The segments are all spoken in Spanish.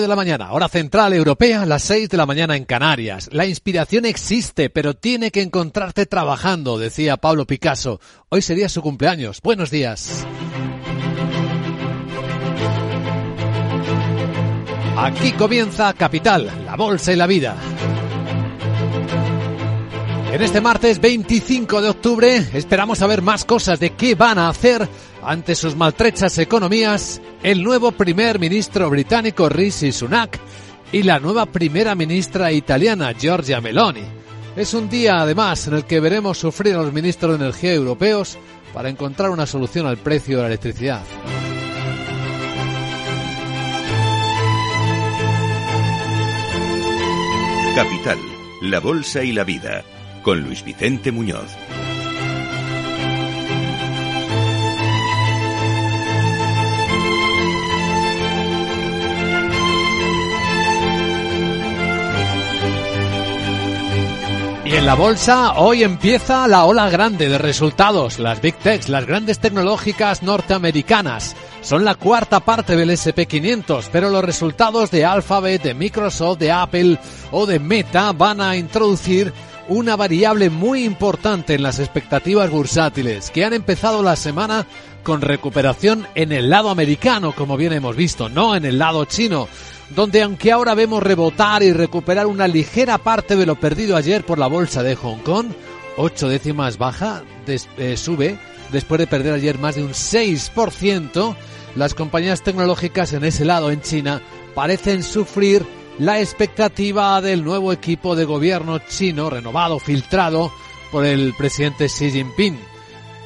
de la mañana, hora central europea, las 6 de la mañana en Canarias. La inspiración existe, pero tiene que encontrarte trabajando, decía Pablo Picasso. Hoy sería su cumpleaños. Buenos días. Aquí comienza Capital, la bolsa y la vida. En este martes 25 de octubre esperamos saber más cosas de qué van a hacer ante sus maltrechas economías el nuevo primer ministro británico Rishi Sunak y la nueva primera ministra italiana Giorgia Meloni. Es un día además en el que veremos sufrir a los ministros de energía europeos para encontrar una solución al precio de la electricidad. Capital, la Bolsa y la Vida, con Luis Vicente Muñoz. En la bolsa hoy empieza la ola grande de resultados. Las Big Techs, las grandes tecnológicas norteamericanas, son la cuarta parte del SP500, pero los resultados de Alphabet, de Microsoft, de Apple o de Meta van a introducir una variable muy importante en las expectativas bursátiles, que han empezado la semana con recuperación en el lado americano, como bien hemos visto, no en el lado chino, donde aunque ahora vemos rebotar y recuperar una ligera parte de lo perdido ayer por la bolsa de Hong Kong, ocho décimas baja, eh, sube, después de perder ayer más de un 6%, las compañías tecnológicas en ese lado, en China, parecen sufrir la expectativa del nuevo equipo de gobierno chino renovado, filtrado por el presidente Xi Jinping,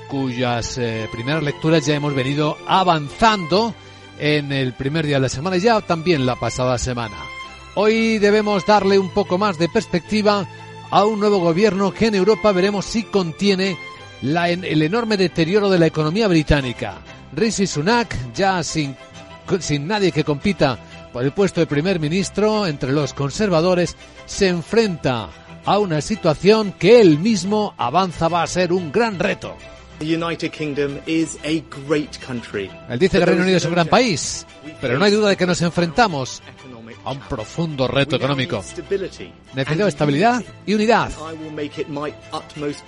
cuyas eh, primeras lecturas ya hemos venido avanzando en el primer día de la semana y ya también la pasada semana. Hoy debemos darle un poco más de perspectiva a un nuevo gobierno que en Europa veremos si contiene el enorme deterioro de la economía británica. Rishi Sunak, ya sin, sin nadie que compita por el puesto de primer ministro entre los conservadores, se enfrenta a una situación que él mismo avanza va a ser un gran reto. The United Kingdom is a great country. Él dice que el Reino Unido es un gran país, pero no hay duda de que nos enfrentamos a un profundo reto económico. Necesitamos estabilidad y unidad.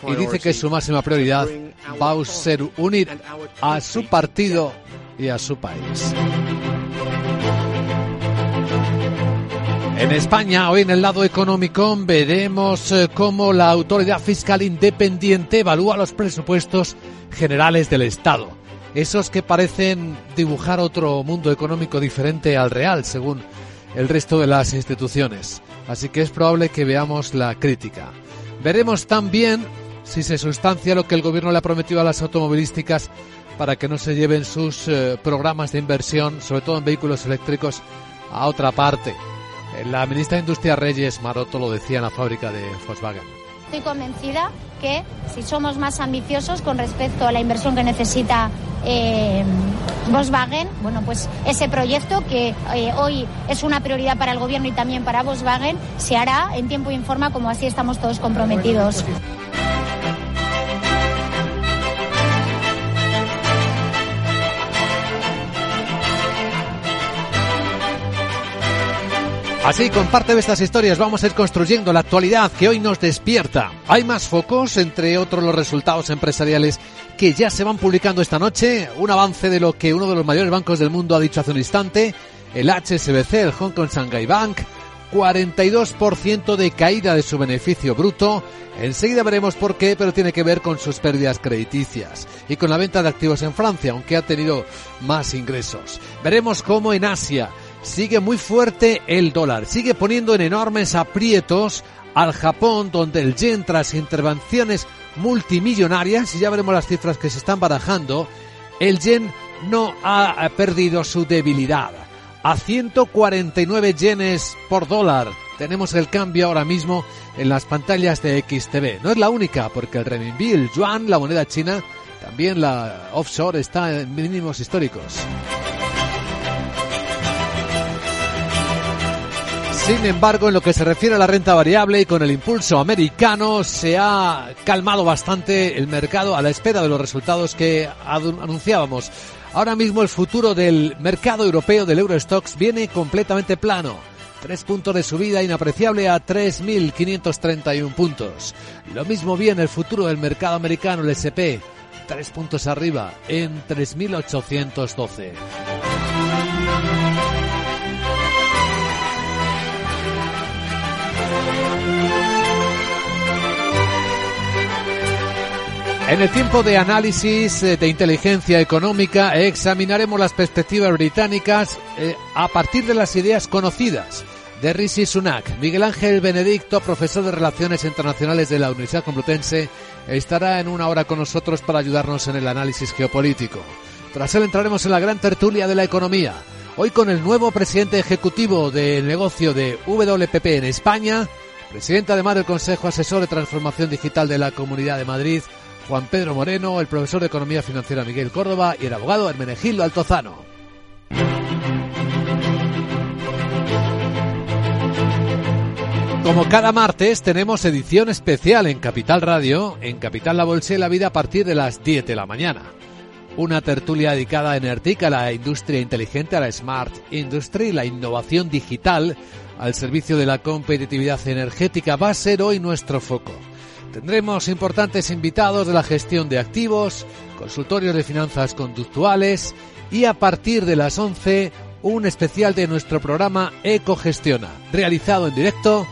Y dice que su máxima prioridad va a ser unir a su partido y a su país. En España, hoy en el lado económico, veremos eh, cómo la Autoridad Fiscal Independiente evalúa los presupuestos generales del Estado. Esos que parecen dibujar otro mundo económico diferente al real, según el resto de las instituciones. Así que es probable que veamos la crítica. Veremos también si se sustancia lo que el gobierno le ha prometido a las automovilísticas para que no se lleven sus eh, programas de inversión, sobre todo en vehículos eléctricos, a otra parte. La ministra de Industria Reyes Maroto lo decía en la fábrica de Volkswagen. Estoy convencida que si somos más ambiciosos con respecto a la inversión que necesita eh, Volkswagen, bueno, pues ese proyecto que eh, hoy es una prioridad para el gobierno y también para Volkswagen se hará en tiempo y en forma como así estamos todos comprometidos. Así, con parte de estas historias vamos a ir construyendo la actualidad que hoy nos despierta. Hay más focos, entre otros los resultados empresariales que ya se van publicando esta noche. Un avance de lo que uno de los mayores bancos del mundo ha dicho hace un instante, el HSBC, el Hong Kong Shanghai Bank. 42% de caída de su beneficio bruto. Enseguida veremos por qué, pero tiene que ver con sus pérdidas crediticias y con la venta de activos en Francia, aunque ha tenido más ingresos. Veremos cómo en Asia sigue muy fuerte el dólar, sigue poniendo en enormes aprietos al Japón, donde el yen, tras intervenciones multimillonarias, y ya veremos las cifras que se están barajando, el yen no ha perdido su debilidad. A 149 yenes por dólar tenemos el cambio ahora mismo en las pantallas de XTV. No es la única, porque el renminbi, el yuan, la moneda china, también la offshore está en mínimos históricos. Sin embargo, en lo que se refiere a la renta variable y con el impulso americano, se ha calmado bastante el mercado a la espera de los resultados que anunciábamos Ahora mismo el futuro del mercado europeo del Eurostox viene completamente plano. Tres puntos de subida inapreciable a 3.531 puntos. Lo mismo bien el futuro del mercado americano, el SP, tres puntos arriba en 3.812. En el tiempo de análisis eh, de inteligencia económica examinaremos las perspectivas británicas eh, a partir de las ideas conocidas de Rishi Sunak. Miguel Ángel Benedicto, profesor de Relaciones Internacionales de la Universidad Complutense, estará en una hora con nosotros para ayudarnos en el análisis geopolítico. Tras él entraremos en la gran tertulia de la economía. Hoy con el nuevo presidente ejecutivo del negocio de WPP en España, presidente además del Consejo Asesor de Transformación Digital de la Comunidad de Madrid, Juan Pedro Moreno, el profesor de Economía Financiera Miguel Córdoba y el abogado Hermenegildo Altozano. Como cada martes tenemos edición especial en Capital Radio, en Capital La Bolsa y la Vida a partir de las 10 de la mañana. Una tertulia dedicada a Enertic, a la industria inteligente, a la Smart Industry, la innovación digital, al servicio de la competitividad energética va a ser hoy nuestro foco. Tendremos importantes invitados de la gestión de activos, consultorios de finanzas conductuales y a partir de las 11 un especial de nuestro programa Ecogestiona, realizado en directo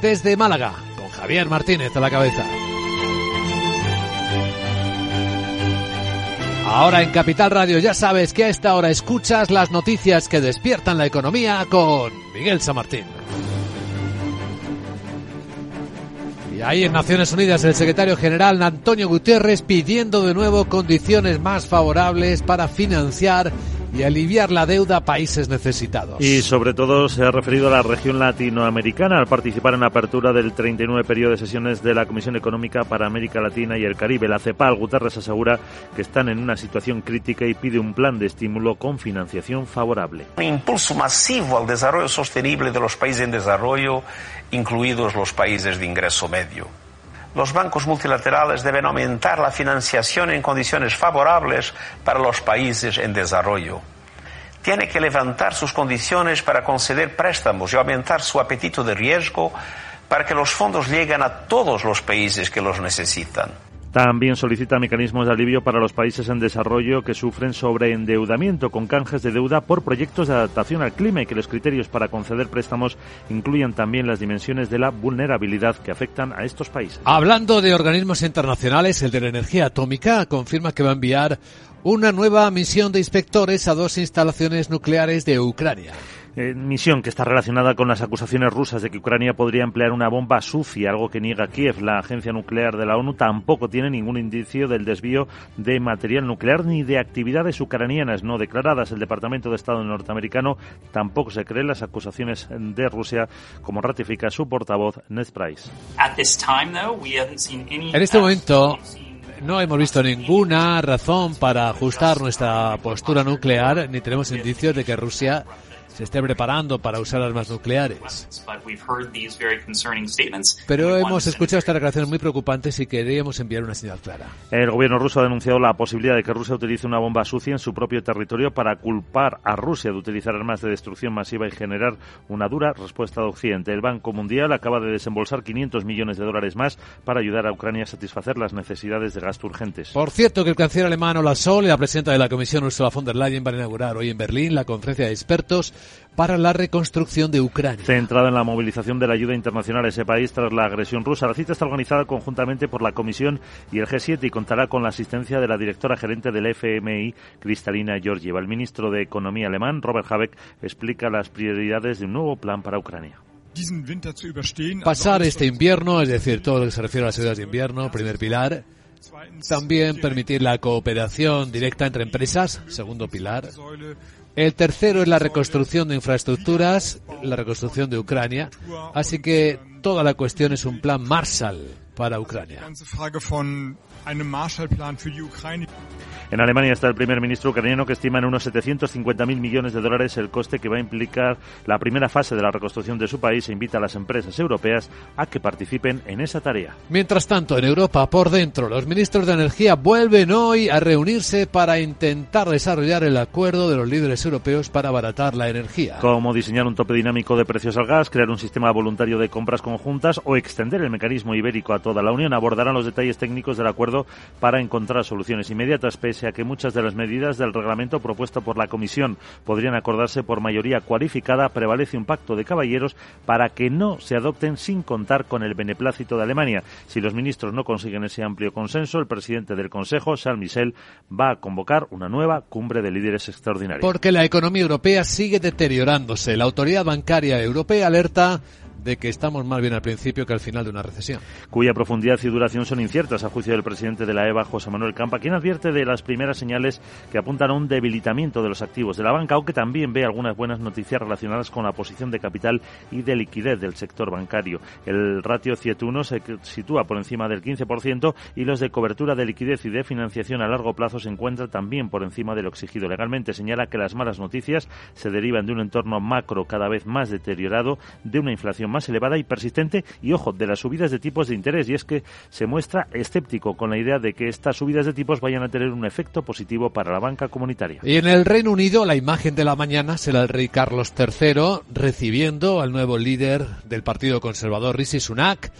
desde Málaga, con Javier Martínez a la cabeza. Ahora en Capital Radio ya sabes que a esta hora escuchas las noticias que despiertan la economía con Miguel San Martín. Y ahí en Naciones Unidas el secretario general Antonio Gutiérrez pidiendo de nuevo condiciones más favorables para financiar y aliviar la deuda a países necesitados. Y sobre todo se ha referido a la región latinoamericana al participar en la apertura del 39 periodo de sesiones de la Comisión Económica para América Latina y el Caribe. La CEPAL Guterres asegura que están en una situación crítica y pide un plan de estímulo con financiación favorable. Un impulso masivo al desarrollo sostenible de los países en desarrollo, incluidos los países de ingreso medio los bancos multilaterales deben aumentar la financiación en condiciones favorables para los países en desarrollo. Tiene que levantar sus condiciones para conceder préstamos y aumentar su apetito de riesgo para que los fondos lleguen a todos los países que los necesitan. También solicita mecanismos de alivio para los países en desarrollo que sufren sobreendeudamiento con canjes de deuda por proyectos de adaptación al clima y que los criterios para conceder préstamos incluyan también las dimensiones de la vulnerabilidad que afectan a estos países. Hablando de organismos internacionales, el de la energía atómica confirma que va a enviar una nueva misión de inspectores a dos instalaciones nucleares de Ucrania. Eh, misión que está relacionada con las acusaciones rusas de que Ucrania podría emplear una bomba sucia, algo que niega Kiev. La agencia nuclear de la ONU tampoco tiene ningún indicio del desvío de material nuclear ni de actividades ucranianas no declaradas. El Departamento de Estado norteamericano tampoco se cree las acusaciones de Rusia, como ratifica su portavoz Ned Price. En este momento no hemos visto ninguna razón para ajustar nuestra postura nuclear, ni tenemos indicios de que Rusia se esté preparando para usar armas nucleares. Pero hemos escuchado estas declaraciones muy preocupantes y queríamos enviar una señal clara. El gobierno ruso ha denunciado la posibilidad de que Rusia utilice una bomba sucia en su propio territorio para culpar a Rusia de utilizar armas de destrucción masiva y generar una dura respuesta de Occidente. El Banco Mundial acaba de desembolsar 500 millones de dólares más para ayudar a Ucrania a satisfacer las necesidades de gasto urgentes. Por cierto, que el canciller alemán Olaf Scholz y la presidenta de la Comisión Ursula von der Leyen van a inaugurar hoy en Berlín la conferencia de expertos para la reconstrucción de Ucrania. Centrada en la movilización de la ayuda internacional a ese país tras la agresión rusa, la cita está organizada conjuntamente por la Comisión y el G7 y contará con la asistencia de la directora gerente del FMI, Cristalina Georgieva. El ministro de Economía alemán, Robert Habeck, explica las prioridades de un nuevo plan para Ucrania. Pasar este invierno, es decir, todo lo que se refiere a las ayudas de invierno, primer pilar. También permitir la cooperación directa entre empresas, segundo pilar. El tercero es la reconstrucción de infraestructuras, la reconstrucción de Ucrania. Así que toda la cuestión es un plan Marshall para Ucrania. En Alemania está el primer ministro ucraniano que estima en unos 750.000 millones de dólares el coste que va a implicar la primera fase de la reconstrucción de su país e invita a las empresas europeas a que participen en esa tarea. Mientras tanto, en Europa, por dentro, los ministros de Energía vuelven hoy a reunirse para intentar desarrollar el acuerdo de los líderes europeos para abaratar la energía. Como diseñar un tope dinámico de precios al gas, crear un sistema voluntario de compras conjuntas o extender el mecanismo ibérico a toda la Unión, abordarán los detalles técnicos del acuerdo para encontrar soluciones inmediatas, pese a que muchas de las medidas del reglamento propuesto por la Comisión podrían acordarse por mayoría cualificada, prevalece un pacto de caballeros para que no se adopten sin contar con el beneplácito de Alemania. Si los ministros no consiguen ese amplio consenso, el presidente del Consejo, Charles Michel, va a convocar una nueva cumbre de líderes extraordinarios. Porque la economía europea sigue deteriorándose. La autoridad bancaria europea alerta de que estamos más bien al principio que al final de una recesión. Cuya profundidad y duración son inciertas, a juicio del presidente de la EVA, José Manuel Campa, quien advierte de las primeras señales que apuntan a un debilitamiento de los activos de la banca, aunque también ve algunas buenas noticias relacionadas con la posición de capital y de liquidez del sector bancario. El ratio CIET1 se sitúa por encima del 15% y los de cobertura de liquidez y de financiación a largo plazo se encuentran también por encima de lo exigido legalmente. Señala que las malas noticias se derivan de un entorno macro cada vez más deteriorado, de una más elevada y persistente y, ojo, de las subidas de tipos de interés. Y es que se muestra escéptico con la idea de que estas subidas de tipos vayan a tener un efecto positivo para la banca comunitaria. Y en el Reino Unido, la imagen de la mañana será el rey Carlos III recibiendo al nuevo líder del Partido Conservador, Rishi Sunak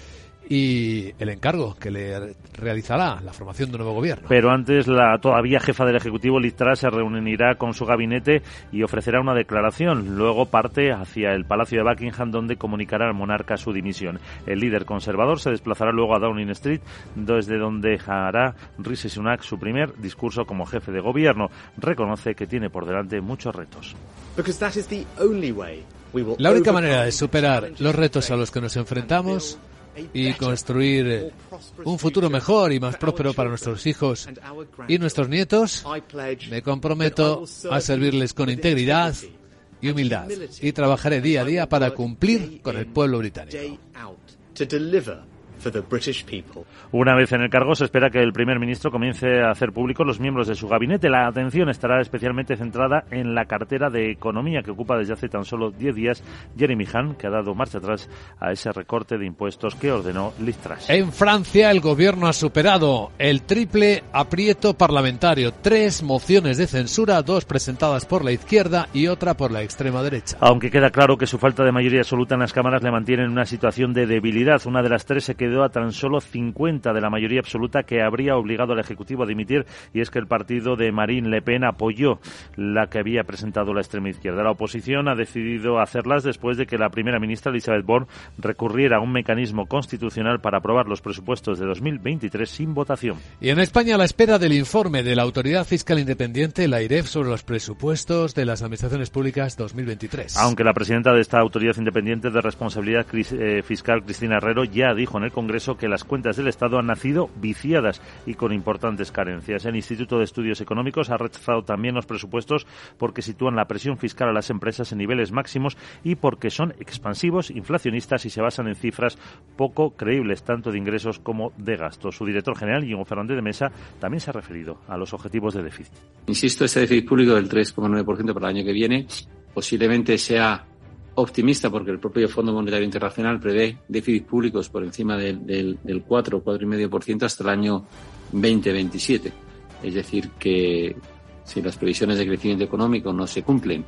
y el encargo que le realizará la formación de un nuevo gobierno. Pero antes, la todavía jefa del Ejecutivo, Liz Truss, se reunirá con su gabinete y ofrecerá una declaración. Luego parte hacia el Palacio de Buckingham, donde comunicará al monarca su dimisión. El líder conservador se desplazará luego a Downing Street, desde donde hará Rishi Sunak su primer discurso como jefe de gobierno. Reconoce que tiene por delante muchos retos. La única manera de superar los retos a los que nos enfrentamos y construir un futuro mejor y más próspero para nuestros hijos y nuestros nietos, me comprometo a servirles con integridad y humildad y trabajaré día a día para cumplir con el pueblo británico. Una vez en el cargo, se espera que el primer ministro comience a hacer públicos los miembros de su gabinete. La atención estará especialmente centrada en la cartera de Economía que ocupa desde hace tan solo 10 días Jeremy Hunt, que ha dado marcha atrás a ese recorte de impuestos que ordenó Liz Truss. En Francia, el gobierno ha superado el triple aprieto parlamentario. Tres mociones de censura, dos presentadas por la izquierda y otra por la extrema derecha. Aunque queda claro que su falta de mayoría absoluta en las cámaras le mantiene en una situación de debilidad. Una de las tres se quedó a tan solo 50 de la mayoría absoluta que habría obligado al Ejecutivo a dimitir y es que el partido de Marine Le Pen apoyó la que había presentado la extrema izquierda. La oposición ha decidido hacerlas después de que la primera ministra Elizabeth Borne recurriera a un mecanismo constitucional para aprobar los presupuestos de 2023 sin votación. Y en España, a la espera del informe de la Autoridad Fiscal Independiente, la IREF, sobre los presupuestos de las administraciones públicas 2023. Aunque la presidenta de esta Autoridad Independiente de Responsabilidad eh, Fiscal, Cristina Herrero, ya dijo en el Congreso que las cuentas del Estado han nacido viciadas y con importantes carencias. El Instituto de Estudios Económicos ha rechazado también los presupuestos porque sitúan la presión fiscal a las empresas en niveles máximos y porque son expansivos, inflacionistas y se basan en cifras poco creíbles, tanto de ingresos como de gastos. Su director general, Guillermo Fernández de Mesa, también se ha referido a los objetivos de déficit. Insisto, ese déficit público del 3,9% para el año que viene posiblemente sea optimista porque el propio Fondo Monetario Internacional prevé déficits públicos por encima del, del, del 4 o 4,5% hasta el año 2027. Es decir, que si las previsiones de crecimiento económico no se cumplen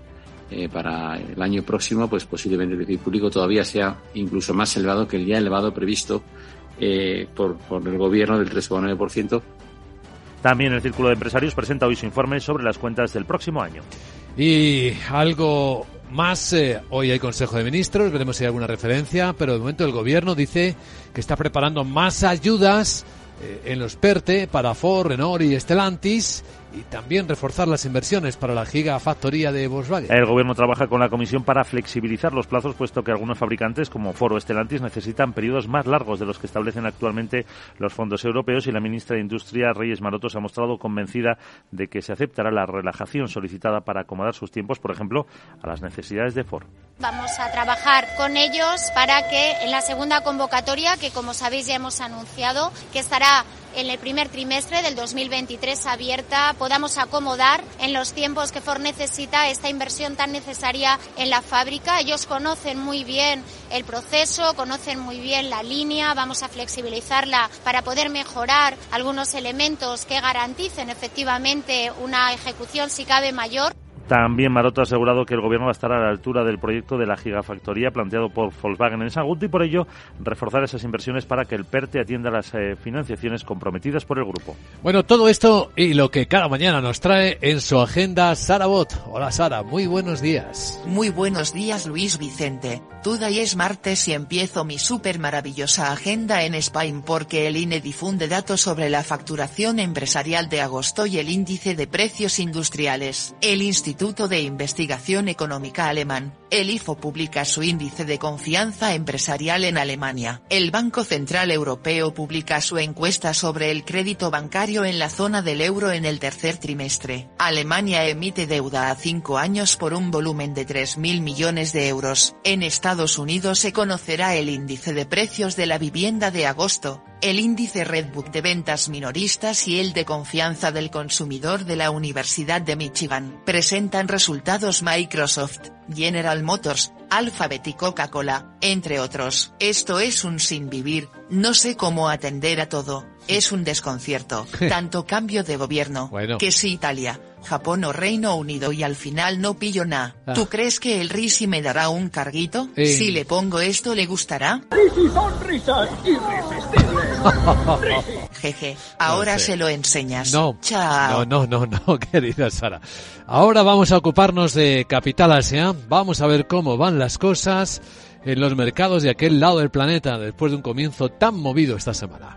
eh, para el año próximo, pues posiblemente el déficit público todavía sea incluso más elevado que el ya elevado previsto eh, por, por el gobierno del 3,9%. También el Círculo de Empresarios presenta hoy su informe sobre las cuentas del próximo año. Y algo más, eh, hoy hay Consejo de Ministros, veremos si hay alguna referencia, pero de momento el Gobierno dice que está preparando más ayudas eh, en los PERTE para Ford, Renault y Stellantis y también reforzar las inversiones para la gigafactoría de Volkswagen. El gobierno trabaja con la comisión para flexibilizar los plazos, puesto que algunos fabricantes, como Foro Estelantis, necesitan periodos más largos de los que establecen actualmente los fondos europeos y la ministra de Industria, Reyes Maroto, se ha mostrado convencida de que se aceptará la relajación solicitada para acomodar sus tiempos, por ejemplo, a las necesidades de Ford. Vamos a trabajar con ellos para que en la segunda convocatoria, que como sabéis ya hemos anunciado, que estará en el primer trimestre del 2023 abierta, podamos acomodar en los tiempos que Ford necesita esta inversión tan necesaria en la fábrica. Ellos conocen muy bien el proceso, conocen muy bien la línea, vamos a flexibilizarla para poder mejorar algunos elementos que garanticen efectivamente una ejecución si cabe mayor. También Maroto ha asegurado que el gobierno va a estar a la altura del proyecto de la gigafactoría planteado por Volkswagen en Sagunto y por ello reforzar esas inversiones para que el PERTE atienda las eh, financiaciones comprometidas por el grupo. Bueno, todo esto y lo que cada mañana nos trae en su agenda Sara Bot. Hola Sara, muy buenos días. Muy buenos días Luis Vicente. Today es martes y empiezo mi súper maravillosa agenda en Spain porque el INE difunde datos sobre la facturación empresarial de agosto y el índice de precios industriales. El Instituto de Investigación Económica Alemán, el IFO publica su índice de confianza empresarial en Alemania. El Banco Central Europeo publica su encuesta sobre el crédito bancario en la zona del euro en el tercer trimestre. Alemania emite deuda a cinco años por un volumen de 3.000 millones de euros. En Estados Unidos se conocerá el índice de precios de la vivienda de agosto, el índice Redbook de ventas minoristas y el de confianza del consumidor de la Universidad de Michigan. Presentan resultados Microsoft, General Motors, Alphabet y Coca-Cola, entre otros. Esto es un sin vivir, no sé cómo atender a todo, es un desconcierto, tanto cambio de gobierno, Bueno. que si Italia, Japón o Reino Unido y al final no pillo nada. Ah. ¿Tú crees que el Risi me dará un carguito? Eh. Si le pongo esto le gustará? Jeje, ahora sé. se lo enseñas. No, Chao. no, no, no, no, querida Sara. Ahora vamos a ocuparnos de Capital Asia. Vamos a ver cómo van las cosas en los mercados de aquel lado del planeta después de un comienzo tan movido esta semana.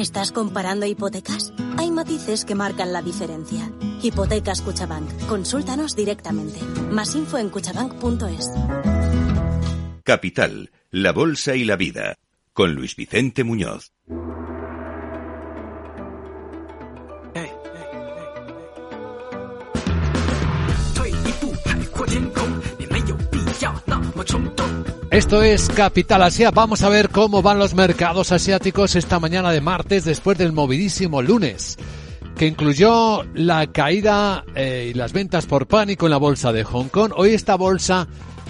¿Estás comparando hipotecas? Hay matices que marcan la diferencia. Hipotecas Cuchabank. Consúltanos directamente. Más info en cuchabank.es. Capital, la Bolsa y la Vida, con Luis Vicente Muñoz. Esto es Capital Asia. Vamos a ver cómo van los mercados asiáticos esta mañana de martes después del movidísimo lunes, que incluyó la caída eh, y las ventas por pánico en la bolsa de Hong Kong. Hoy esta bolsa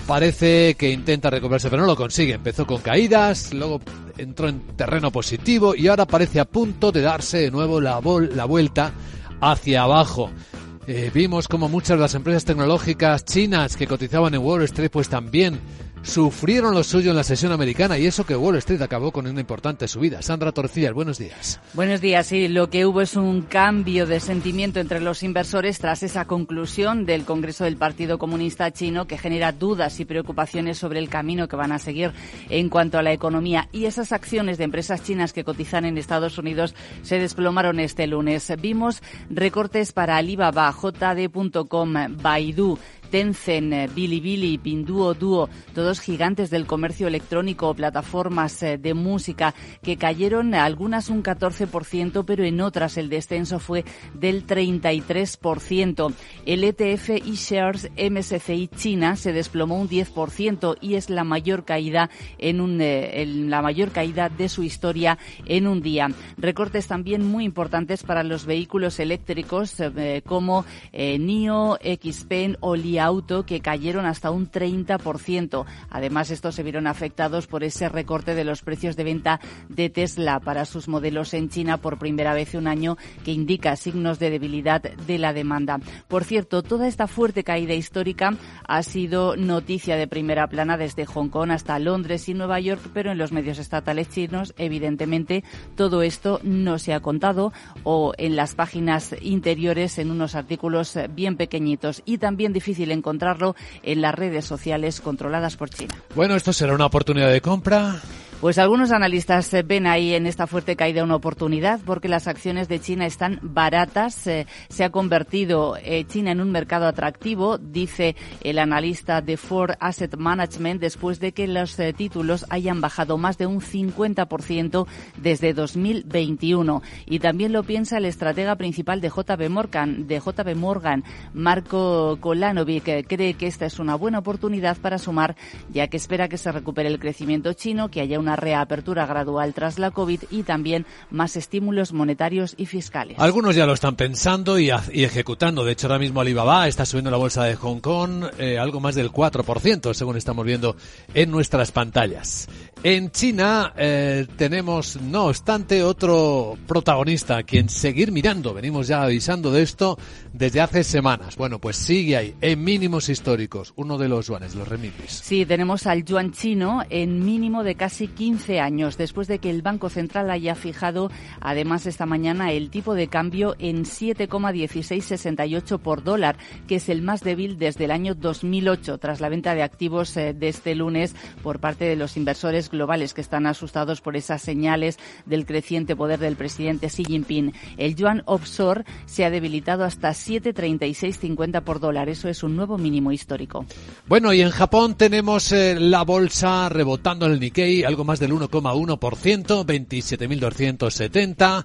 parece que intenta recuperarse, pero no lo consigue. Empezó con caídas, luego entró en terreno positivo y ahora parece a punto de darse de nuevo la, vol- la vuelta hacia abajo. Eh, vimos como muchas de las empresas tecnológicas chinas que cotizaban en Wall Street pues también sufrieron lo suyo en la sesión americana y eso que Wall Street acabó con una importante subida. Sandra Torcillas, buenos días. Buenos días. Sí, lo que hubo es un cambio de sentimiento entre los inversores tras esa conclusión del Congreso del Partido Comunista Chino que genera dudas y preocupaciones sobre el camino que van a seguir en cuanto a la economía. Y esas acciones de empresas chinas que cotizan en Estados Unidos se desplomaron este lunes. Vimos recortes para Alibaba, JD.com, Baidu, Tencent, eh, Bilibili, Pinduo, Duo, todos gigantes del comercio electrónico o plataformas eh, de música que cayeron algunas un 14%, pero en otras el descenso fue del 33%. El ETF eShares MSCI China se desplomó un 10% y es la mayor caída en un eh, la mayor caída de su historia en un día. Recortes también muy importantes para los vehículos eléctricos como NIO, XPeng o Auto que cayeron hasta un 30%. Además, estos se vieron afectados por ese recorte de los precios de venta de Tesla para sus modelos en China por primera vez un año que indica signos de debilidad de la demanda. Por cierto, toda esta fuerte caída histórica ha sido noticia de primera plana desde Hong Kong hasta Londres y Nueva York, pero en los medios estatales chinos, evidentemente, todo esto no se ha contado o en las páginas interiores en unos artículos bien pequeñitos y también difícil encontrarlo en las redes sociales controladas por China. Bueno, esto será una oportunidad de compra. Pues algunos analistas eh, ven ahí en esta fuerte caída una oportunidad porque las acciones de China están baratas. Eh, se ha convertido eh, China en un mercado atractivo, dice el analista de Ford Asset Management, después de que los títulos hayan bajado más de un 50% desde 2021. Y también lo piensa el estratega principal de JB Morgan, de JB Morgan, Marco Kolanovic, cree que esta es una buena oportunidad para sumar, ya que espera que se recupere el crecimiento chino, que haya una reapertura gradual tras la COVID y también más estímulos monetarios y fiscales. Algunos ya lo están pensando y, ejecutando. De hecho, ahora mismo Alibaba está subiendo la bolsa de Hong Kong eh, algo más del 4%, según estamos viendo en nuestras pantallas. En China eh, tenemos, no obstante, otro protagonista a quien seguir mirando. Venimos ya avisando de esto desde hace semanas. Bueno, pues sigue ahí, en mínimos históricos, uno de los yuanes, los remipis. Sí, tenemos al yuan chino en mínimo de casi 15 años, después de que el Banco Central haya fijado, además, esta mañana el tipo de cambio en 7,1668 por dólar, que es el más débil desde el año 2008, tras la venta de activos eh, de este lunes por parte de los inversores globales que están asustados por esas señales del creciente poder del presidente Xi Jinping. El yuan offshore se ha debilitado hasta 7,3650 por dólar. Eso es un nuevo mínimo histórico. Bueno, y en Japón tenemos eh, la bolsa rebotando en el Nikkei, algo más del 1,1%, 27.270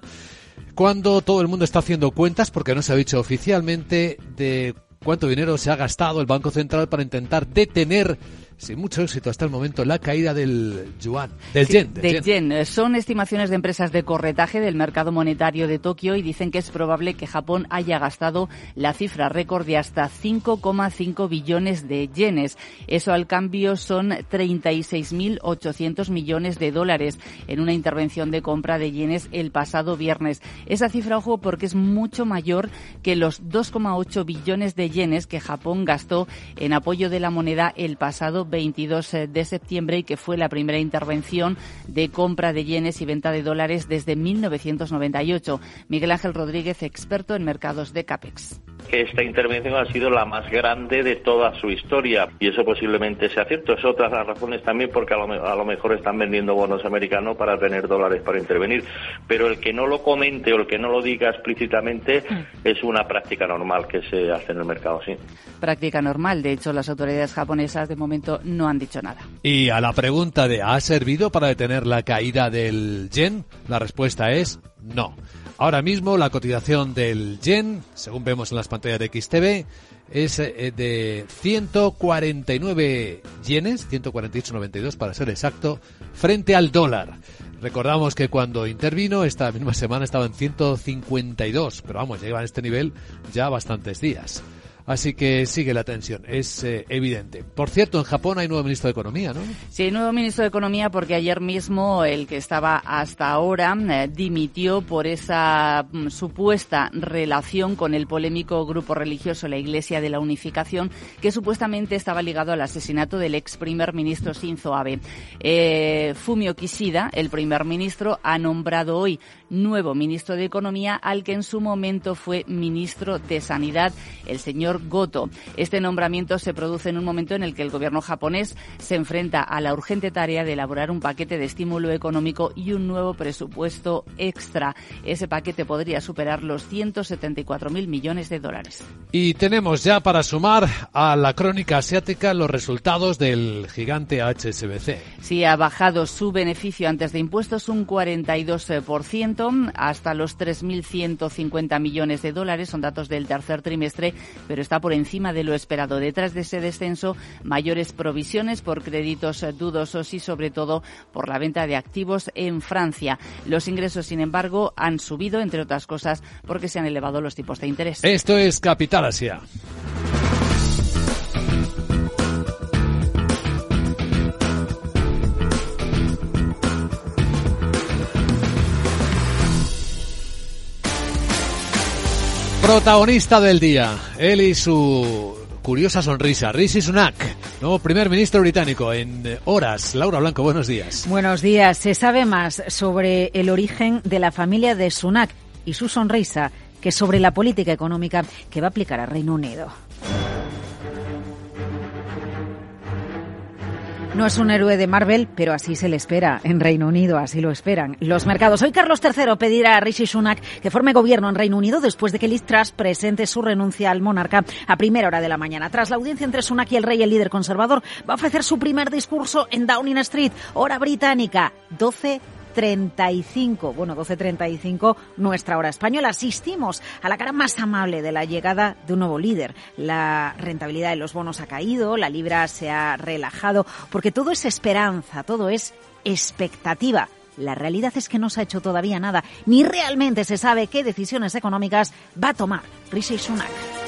cuando todo el mundo está haciendo cuentas, porque no se ha dicho oficialmente, de cuánto dinero se ha gastado el Banco Central para intentar detener sin mucho éxito hasta el momento la caída del yuan, del yen. Del yen. Son estimaciones de empresas de corretaje del mercado monetario de Tokio y dicen que es probable que Japón haya gastado la cifra récord de hasta 5,5 billones de yenes. Eso al cambio son 36.800 millones de dólares en una intervención de compra de yenes el pasado viernes. Esa cifra, ojo, porque es mucho mayor que los 2,8 billones de yenes que Japón gastó en apoyo de la moneda el pasado 22 eh, de septiembre y que fue la primera intervención de compra de yenes y venta de dólares desde 1998. Miguel Ángel Rodríguez, experto en mercados de CAPEX que esta intervención ha sido la más grande de toda su historia y eso posiblemente sea cierto. Es otra de las razones también porque a lo, mejor están vendiendo bonos americanos para tener dólares para intervenir. Pero el que no lo comente o el que no lo diga explícitamente mm. es una práctica normal que se hace en el mercado, sí. Práctica normal. De hecho, las autoridades japonesas de momento no han dicho nada. Y a la pregunta de ¿ha servido para detener la caída del yen? La respuesta es no. Ahora mismo la cotización del yen, según vemos en las pantallas de XTV, es eh, de 149 yenes, 148,92 para ser exacto, frente al dólar. Recordamos que cuando intervino esta misma semana estaba en 152, pero vamos, lleva en este nivel ya bastantes días. Así que sigue la tensión, es eh, evidente. Por cierto, en Japón hay nuevo ministro de Economía, ¿no? Sí, hay nuevo ministro de Economía porque ayer mismo el que estaba hasta ahora eh, dimitió por esa mm, supuesta relación con el polémico grupo religioso la Iglesia de la Unificación, que supuestamente estaba ligado al asesinato del ex primer ministro Shinzo Abe. Eh, Fumio Kishida, el primer ministro, ha nombrado hoy nuevo ministro de Economía al que en su momento fue ministro de Sanidad, el señor Goto. Este nombramiento se produce en un momento en el que el gobierno japonés se enfrenta a la urgente tarea de elaborar un paquete de estímulo económico y un nuevo presupuesto extra. Ese paquete podría superar los 174.000 millones de dólares. Y tenemos ya para sumar a la crónica asiática los resultados del gigante HSBC. Sí, ha bajado su beneficio antes de impuestos un 42% hasta los 3.150 millones de dólares. Son datos del tercer trimestre, pero está por encima de lo esperado. Detrás de ese descenso, mayores provisiones por créditos dudosos y sobre todo por la venta de activos en Francia. Los ingresos, sin embargo, han subido, entre otras cosas, porque se han elevado los tipos de interés. Esto es Capital Asia. Protagonista del día, él y su curiosa sonrisa. Rishi Sunak, nuevo primer ministro británico en horas. Laura Blanco, buenos días. Buenos días. Se sabe más sobre el origen de la familia de Sunak y su sonrisa que sobre la política económica que va a aplicar a Reino Unido. No es un héroe de Marvel, pero así se le espera. En Reino Unido así lo esperan los mercados. Hoy Carlos III pedirá a Rishi Sunak que forme gobierno en Reino Unido después de que Liz Truss presente su renuncia al monarca a primera hora de la mañana. Tras la audiencia entre Sunak y el rey, el líder conservador va a ofrecer su primer discurso en Downing Street, hora británica, 12 35, bueno, 12.35, nuestra hora española. Asistimos a la cara más amable de la llegada de un nuevo líder. La rentabilidad de los bonos ha caído, la libra se ha relajado, porque todo es esperanza, todo es expectativa. La realidad es que no se ha hecho todavía nada, ni realmente se sabe qué decisiones económicas va a tomar Rishi Sunak.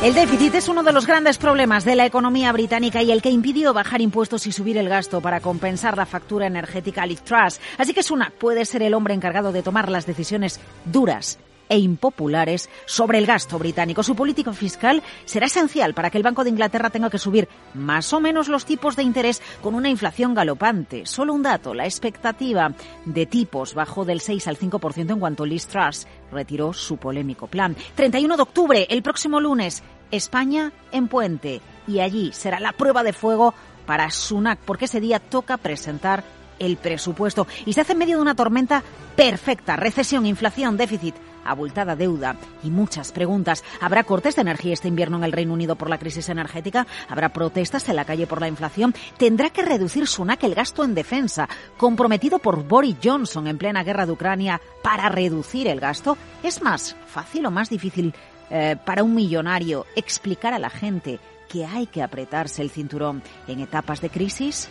El déficit es uno de los grandes problemas de la economía británica y el que impidió bajar impuestos y subir el gasto para compensar la factura energética Liz Truss. Así que Sunak puede ser el hombre encargado de tomar las decisiones duras e impopulares sobre el gasto británico. Su política fiscal será esencial para que el Banco de Inglaterra tenga que subir más o menos los tipos de interés con una inflación galopante. Solo un dato, la expectativa de tipos bajó del 6 al 5% en cuanto Liz Truss retiró su polémico plan. 31 de octubre, el próximo lunes, España en puente. Y allí será la prueba de fuego para Sunak, porque ese día toca presentar el presupuesto. Y se hace en medio de una tormenta perfecta. Recesión, inflación, déficit, abultada deuda y muchas preguntas. ¿Habrá cortes de energía este invierno en el Reino Unido por la crisis energética? ¿Habrá protestas en la calle por la inflación? ¿Tendrá que reducir Sunak el gasto en defensa, comprometido por Boris Johnson en plena guerra de Ucrania para reducir el gasto? ¿Es más fácil o más difícil eh, para un millonario explicar a la gente que hay que apretarse el cinturón en etapas de crisis?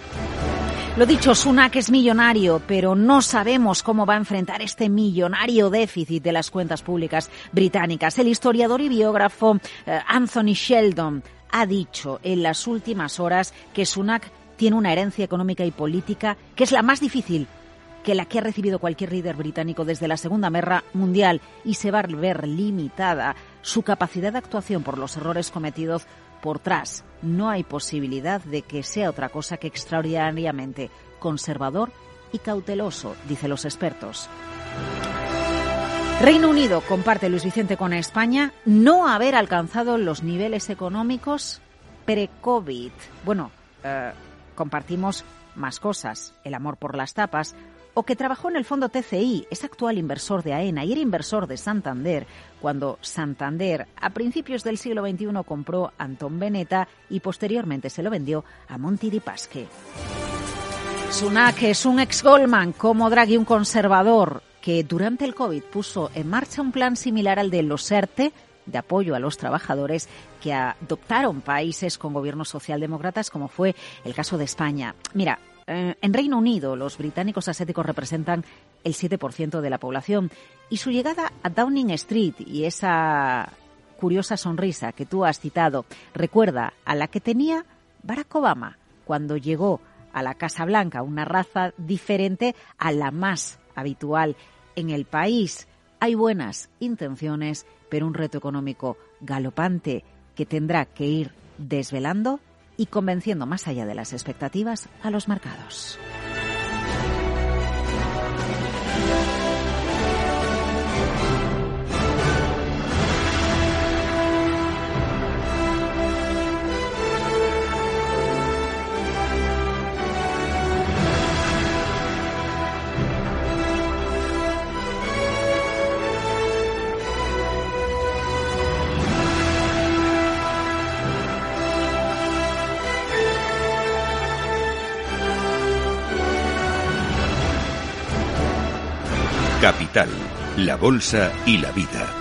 Lo dicho, Sunak es millonario, pero no sabemos cómo va a enfrentar este millonario déficit de las cuentas públicas británicas. El historiador y biógrafo eh, Anthony Sheldon ha dicho en las últimas horas que Sunak tiene una herencia económica y política que es la más difícil que la que ha recibido cualquier líder británico desde la Segunda Guerra Mundial y se va a ver limitada su capacidad de actuación por los errores cometidos por tras. No hay posibilidad de que sea otra cosa que extraordinariamente conservador y cauteloso, dicen los expertos. Reino Unido comparte Luis Vicente con España no haber alcanzado los niveles económicos pre-COVID. Bueno, eh, compartimos más cosas, el amor por las tapas, o que trabajó en el fondo TCI, es actual inversor de AENA y era inversor de Santander, cuando Santander a principios del siglo XXI compró Anton Beneta y posteriormente se lo vendió a Monti di Pasque. Sunak es un ex Goldman, como Draghi un conservador, que durante el COVID puso en marcha un plan similar al de los ERTE, de apoyo a los trabajadores que adoptaron países con gobiernos socialdemócratas, como fue el caso de España. Mira, eh, en Reino Unido, los británicos asiáticos representan el 7% de la población y su llegada a Downing Street y esa curiosa sonrisa que tú has citado recuerda a la que tenía Barack Obama cuando llegó a la Casa Blanca, una raza diferente a la más habitual en el país. Hay buenas intenciones, pero un reto económico galopante que tendrá que ir desvelando y convenciendo más allá de las expectativas a los mercados. La Bolsa y la Vida.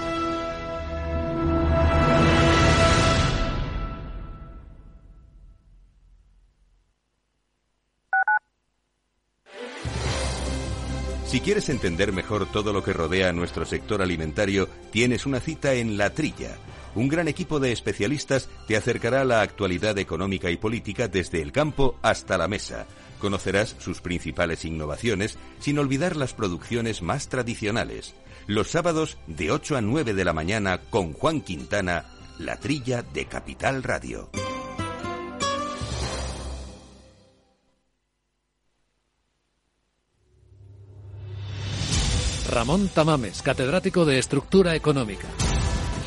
Si quieres entender mejor todo lo que rodea a nuestro sector alimentario, tienes una cita en La Trilla. Un gran equipo de especialistas te acercará a la actualidad económica y política desde el campo hasta la mesa Conocerás sus principales innovaciones sin olvidar las producciones más tradicionales. Los sábados de 8 a 9 de la mañana con Juan Quintana, la trilla de Capital Radio. Ramón Tamames, catedrático de Estructura Económica.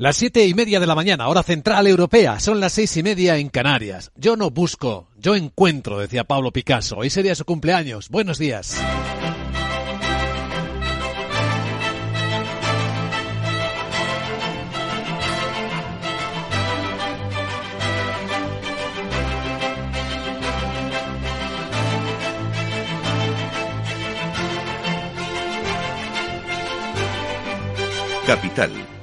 Las siete y media de la mañana, hora central europea, son las seis y media en Canarias. Yo no busco, yo encuentro, decía Pablo Picasso. Hoy sería su cumpleaños. Buenos días. Capital,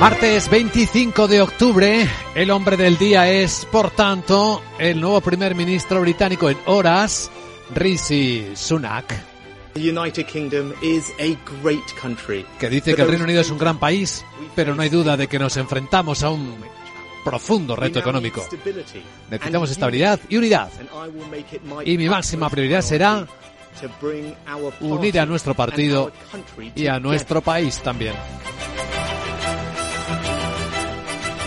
Martes 25 de octubre, el hombre del día es, por tanto, el nuevo primer ministro británico en horas, Rishi Sunak. The United Kingdom is a great country. que dice que el Reino Unido es un gran país, pero no hay duda de que nos enfrentamos a un profundo reto económico. Necesitamos estabilidad y unidad. Y mi máxima prioridad será unir a nuestro partido y a nuestro país también.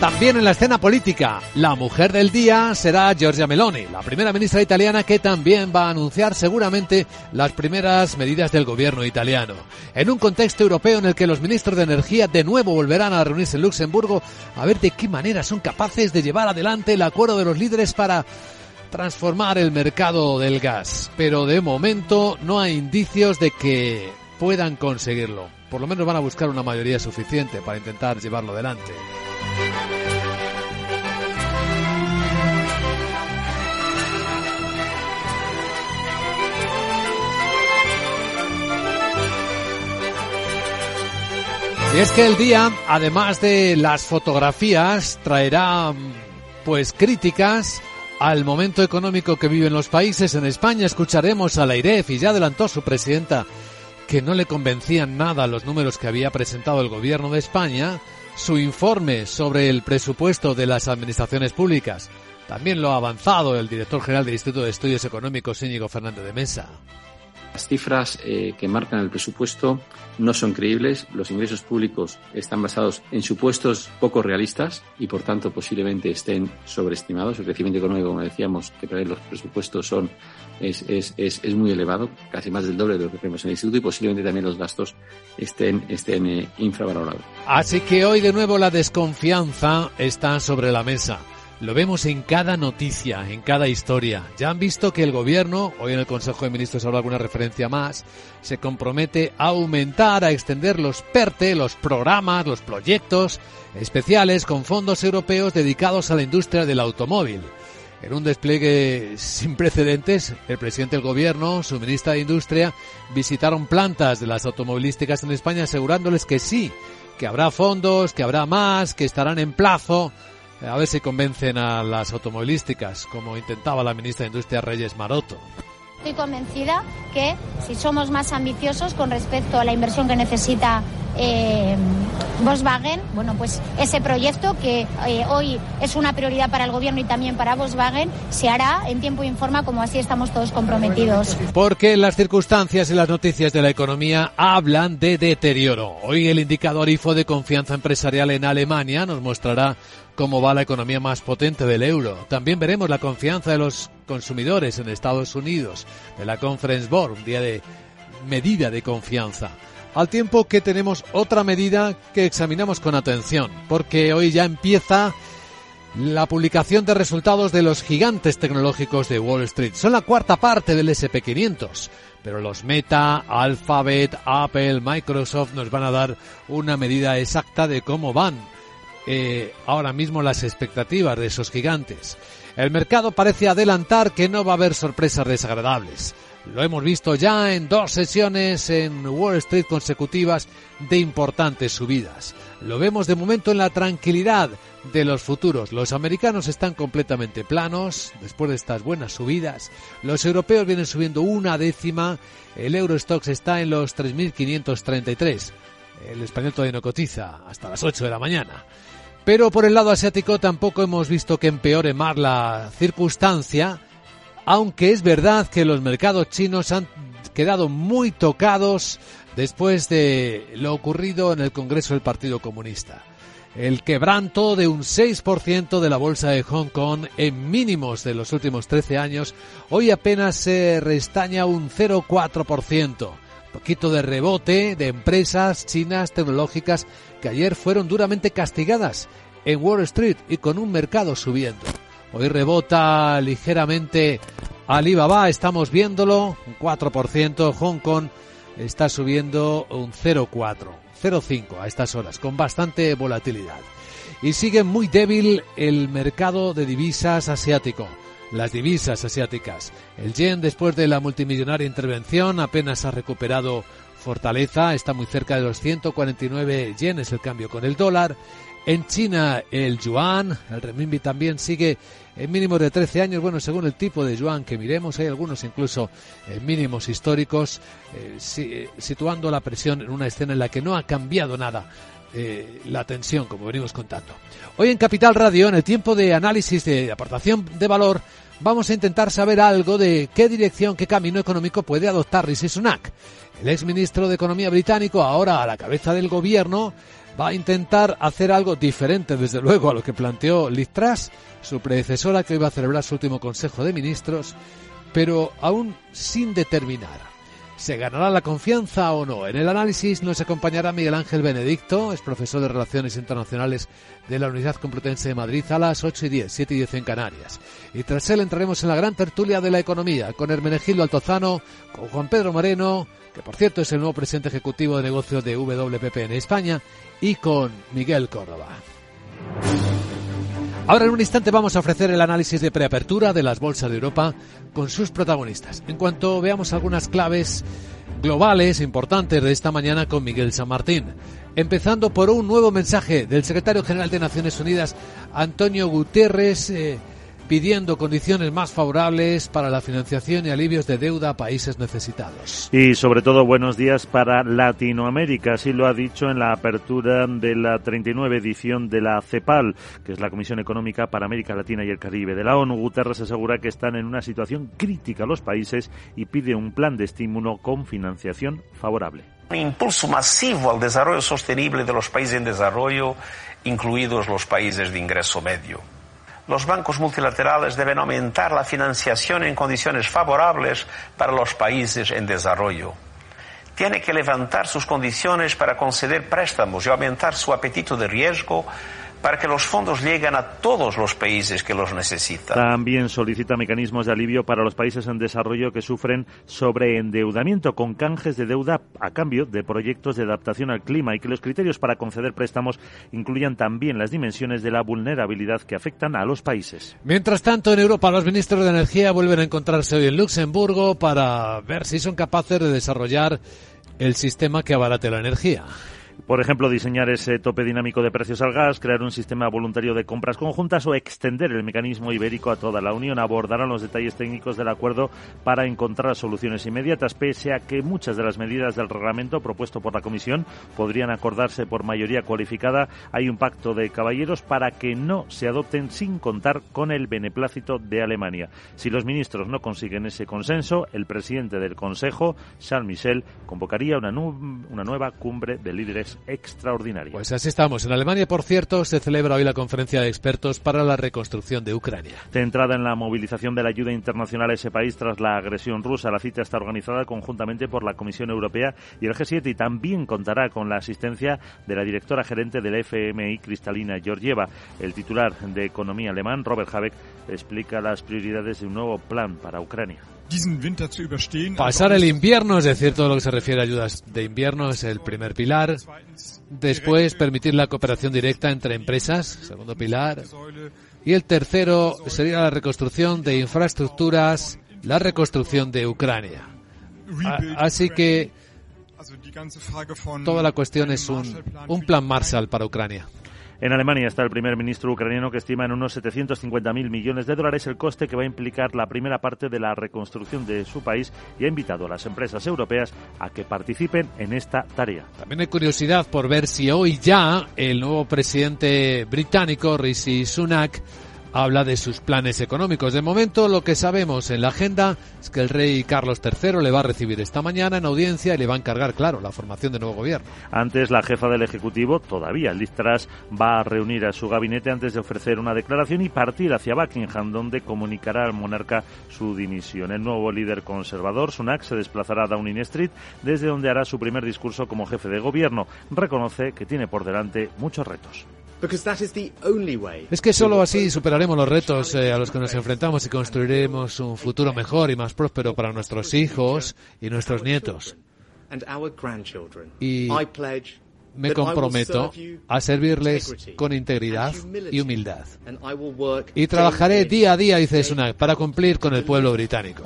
También en la escena política, la mujer del día será Giorgia Meloni, la primera ministra italiana que también va a anunciar seguramente las primeras medidas del gobierno italiano. En un contexto europeo en el que los ministros de energía de nuevo volverán a reunirse en Luxemburgo a ver de qué manera son capaces de llevar adelante el acuerdo de los líderes para transformar el mercado del gas. Pero de momento no hay indicios de que puedan conseguirlo. Por lo menos van a buscar una mayoría suficiente para intentar llevarlo adelante. Y es que el día, además de las fotografías, traerá mm, pues críticas al momento económico que viven los países. En España escucharemos a la IREF y ya adelantó su presidenta que no le convencían nada los números que había presentado el gobierno de España, su informe sobre el presupuesto de las administraciones públicas. También lo ha avanzado el director general del Instituto de Estudios Económicos, Íñigo Fernández de Mesa. Las cifras eh, que marcan el presupuesto no son creíbles. Los ingresos públicos están basados en supuestos poco realistas y, por tanto, posiblemente estén sobreestimados. El crecimiento económico, como decíamos, que prevé los presupuestos son es, es, es, es, muy elevado, casi más del doble de lo que tenemos en el instituto y posiblemente también los gastos estén, estén eh, infravalorados. Así que hoy de nuevo la desconfianza está sobre la mesa. Lo vemos en cada noticia, en cada historia. Ya han visto que el gobierno, hoy en el Consejo de Ministros habrá alguna referencia más, se compromete a aumentar, a extender los PERTE, los programas, los proyectos especiales con fondos europeos dedicados a la industria del automóvil. En un despliegue sin precedentes, el presidente del gobierno, su ministra de Industria, visitaron plantas de las automovilísticas en España asegurándoles que sí, que habrá fondos, que habrá más, que estarán en plazo a ver si convencen a las automovilísticas, como intentaba la ministra de Industria Reyes Maroto. Estoy convencida que si somos más ambiciosos con respecto a la inversión que necesita eh, Volkswagen, bueno, pues ese proyecto que eh, hoy es una prioridad para el gobierno y también para Volkswagen, se hará en tiempo y en forma como así estamos todos comprometidos. Porque las circunstancias y las noticias de la economía hablan de deterioro. Hoy el indicador IFO de confianza empresarial en Alemania nos mostrará cómo va la economía más potente del euro. También veremos la confianza de los consumidores en Estados Unidos, de la Conference Board, un día de medida de confianza. Al tiempo que tenemos otra medida que examinamos con atención, porque hoy ya empieza la publicación de resultados de los gigantes tecnológicos de Wall Street. Son la cuarta parte del SP500, pero los Meta, Alphabet, Apple, Microsoft nos van a dar una medida exacta de cómo van eh, ahora mismo las expectativas de esos gigantes. El mercado parece adelantar que no va a haber sorpresas desagradables. Lo hemos visto ya en dos sesiones en Wall Street consecutivas de importantes subidas. Lo vemos de momento en la tranquilidad de los futuros. Los americanos están completamente planos después de estas buenas subidas. Los europeos vienen subiendo una décima. El Eurostox está en los 3.533. El español todavía no cotiza hasta las 8 de la mañana. Pero por el lado asiático tampoco hemos visto que empeore más la circunstancia aunque es verdad que los mercados chinos han quedado muy tocados después de lo ocurrido en el Congreso del Partido Comunista. El quebranto de un 6% de la bolsa de Hong Kong en mínimos de los últimos 13 años, hoy apenas se restaña un 0,4%. Poquito de rebote de empresas chinas tecnológicas que ayer fueron duramente castigadas en Wall Street y con un mercado subiendo. Hoy rebota ligeramente Alibaba, estamos viéndolo, un 4%. Hong Kong está subiendo un 0,4, 0,5 a estas horas, con bastante volatilidad. Y sigue muy débil el mercado de divisas asiático. Las divisas asiáticas. El yen, después de la multimillonaria intervención, apenas ha recuperado fortaleza, está muy cerca de los 149 yenes el cambio con el dólar. En China el yuan, el renminbi también sigue en mínimos de 13 años, bueno, según el tipo de yuan que miremos, hay algunos incluso en mínimos históricos, eh, eh, situando la presión en una escena en la que no ha cambiado nada eh, la tensión, como venimos contando. Hoy en Capital Radio, en el tiempo de análisis de aportación de valor, vamos a intentar saber algo de qué dirección, qué camino económico puede adoptar Rishi Sunak. El exministro de Economía británico, ahora a la cabeza del gobierno, va a intentar hacer algo diferente, desde luego, a lo que planteó Liz Truss, su predecesora, que va a celebrar su último Consejo de Ministros, pero aún sin determinar. ¿Se ganará la confianza o no? En el análisis nos acompañará Miguel Ángel Benedicto, es profesor de Relaciones Internacionales de la Universidad Complutense de Madrid a las 8 y 10, 7 y 10 en Canarias. Y tras él entraremos en la gran tertulia de la economía con Hermenegildo Altozano, con Juan Pedro Moreno, que por cierto es el nuevo presidente ejecutivo de negocios de WPP en España, y con Miguel Córdoba. Ahora en un instante vamos a ofrecer el análisis de preapertura de las bolsas de Europa con sus protagonistas. En cuanto veamos algunas claves globales importantes de esta mañana con Miguel San Martín. Empezando por un nuevo mensaje del secretario general de Naciones Unidas, Antonio Guterres, eh, pidiendo condiciones más favorables para la financiación y alivios de deuda a países necesitados. Y sobre todo buenos días para Latinoamérica, así lo ha dicho en la apertura de la 39 edición de la CEPAL, que es la Comisión Económica para América Latina y el Caribe de la ONU. Guterres asegura que están en una situación crítica los países y pide un plan de estímulo con financiación favorable. Un impulso masivo al desarrollo sostenible de los países en desarrollo, incluidos los países de ingreso medio los bancos multilaterales deben aumentar la financiación en condiciones favorables para los países en desarrollo. Tiene que levantar sus condiciones para conceder préstamos y aumentar su apetito de riesgo para que los fondos lleguen a todos los países que los necesitan. También solicita mecanismos de alivio para los países en desarrollo que sufren sobreendeudamiento con canjes de deuda a cambio de proyectos de adaptación al clima y que los criterios para conceder préstamos incluyan también las dimensiones de la vulnerabilidad que afectan a los países. Mientras tanto, en Europa los ministros de Energía vuelven a encontrarse hoy en Luxemburgo para ver si son capaces de desarrollar el sistema que abarate la energía. Por ejemplo, diseñar ese tope dinámico de precios al gas, crear un sistema voluntario de compras conjuntas o extender el mecanismo ibérico a toda la Unión. Abordarán los detalles técnicos del acuerdo para encontrar soluciones inmediatas, pese a que muchas de las medidas del reglamento propuesto por la Comisión podrían acordarse por mayoría cualificada. Hay un pacto de caballeros para que no se adopten sin contar con el beneplácito de Alemania. Si los ministros no consiguen ese consenso, el presidente del Consejo, Charles Michel, convocaría una, una nueva cumbre de líderes es extraordinaria. Pues así estamos. En Alemania, por cierto, se celebra hoy la conferencia de expertos para la reconstrucción de Ucrania. Centrada en la movilización de la ayuda internacional a ese país tras la agresión rusa, la cita está organizada conjuntamente por la Comisión Europea y el G7 y también contará con la asistencia de la directora gerente del FMI, Cristalina Georgieva. El titular de Economía alemán, Robert Habeck, explica las prioridades de un nuevo plan para Ucrania. Pasar el invierno, es decir, todo lo que se refiere a ayudas de invierno es el primer pilar. Después, permitir la cooperación directa entre empresas, segundo pilar. Y el tercero sería la reconstrucción de infraestructuras, la reconstrucción de Ucrania. Así que toda la cuestión es un, un plan Marshall para Ucrania. En Alemania está el primer ministro ucraniano que estima en unos 750.000 millones de dólares el coste que va a implicar la primera parte de la reconstrucción de su país y ha invitado a las empresas europeas a que participen en esta tarea. También hay curiosidad por ver si hoy ya el nuevo presidente británico, Rishi Sunak, habla de sus planes económicos. De momento, lo que sabemos en la agenda es que el rey Carlos III le va a recibir esta mañana en audiencia y le va a encargar, claro, la formación de nuevo gobierno. Antes, la jefa del Ejecutivo, todavía Liz Truss, va a reunir a su gabinete antes de ofrecer una declaración y partir hacia Buckingham, donde comunicará al monarca su dimisión. El nuevo líder conservador, Sunak, se desplazará a Downing Street, desde donde hará su primer discurso como jefe de gobierno. Reconoce que tiene por delante muchos retos. Es que solo así superaremos los retos eh, a los que nos enfrentamos y construiremos un futuro mejor y más próspero para nuestros hijos y nuestros nietos. Y me comprometo a servirles con integridad y humildad. Y trabajaré día a día, dice Sunak, para cumplir con el pueblo británico.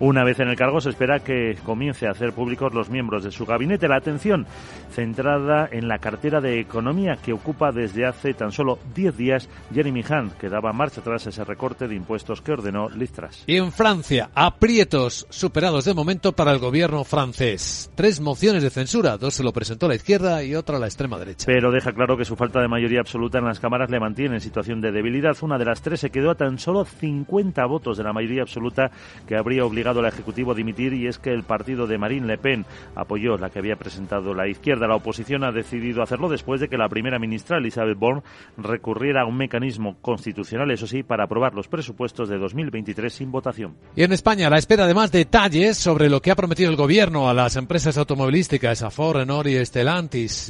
Una vez en el cargo, se espera que comience a hacer públicos los miembros de su gabinete. La atención centrada en la cartera de economía que ocupa desde hace tan solo 10 días Jeremy Hunt, que daba marcha tras ese recorte de impuestos que ordenó Liz Truss. Y en Francia, aprietos superados de momento para el gobierno francés. Tres mociones de censura, dos se lo presentó la izquierda y otra a la extrema derecha. Pero deja claro que su falta de mayoría absoluta en las cámaras le mantiene en situación de debilidad. Una de las tres se quedó a tan solo 50 votos de la mayoría absoluta que habría obligado al Ejecutivo a dimitir y es que el partido de Marine Le Pen apoyó la que había presentado la izquierda. La oposición ha decidido hacerlo después de que la primera ministra Elizabeth Borne recurriera a un mecanismo constitucional, eso sí, para aprobar los presupuestos de 2023 sin votación. Y en España, a la espera de más detalles sobre lo que ha prometido el gobierno a las empresas automovilísticas, a Ford, Renault y